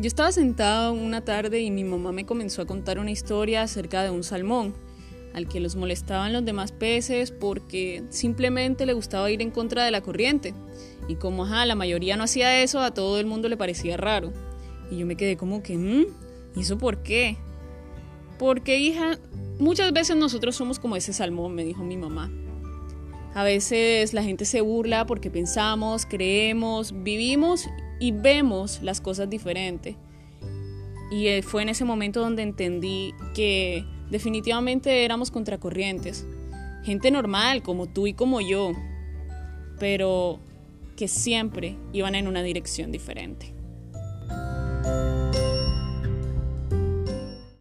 Yo estaba sentado una tarde y mi mamá me comenzó a contar una historia acerca de un salmón al que los molestaban los demás peces porque simplemente le gustaba ir en contra de la corriente. Y como ajá, la mayoría no hacía eso, a todo el mundo le parecía raro. Y yo me quedé como que, ¿mmm? ¿y eso por qué? Porque hija, muchas veces nosotros somos como ese salmón, me dijo mi mamá. A veces la gente se burla porque pensamos, creemos, vivimos y vemos las cosas diferentes. Y eh, fue en ese momento donde entendí que definitivamente éramos contracorrientes. Gente normal, como tú y como yo, pero que siempre iban en una dirección diferente.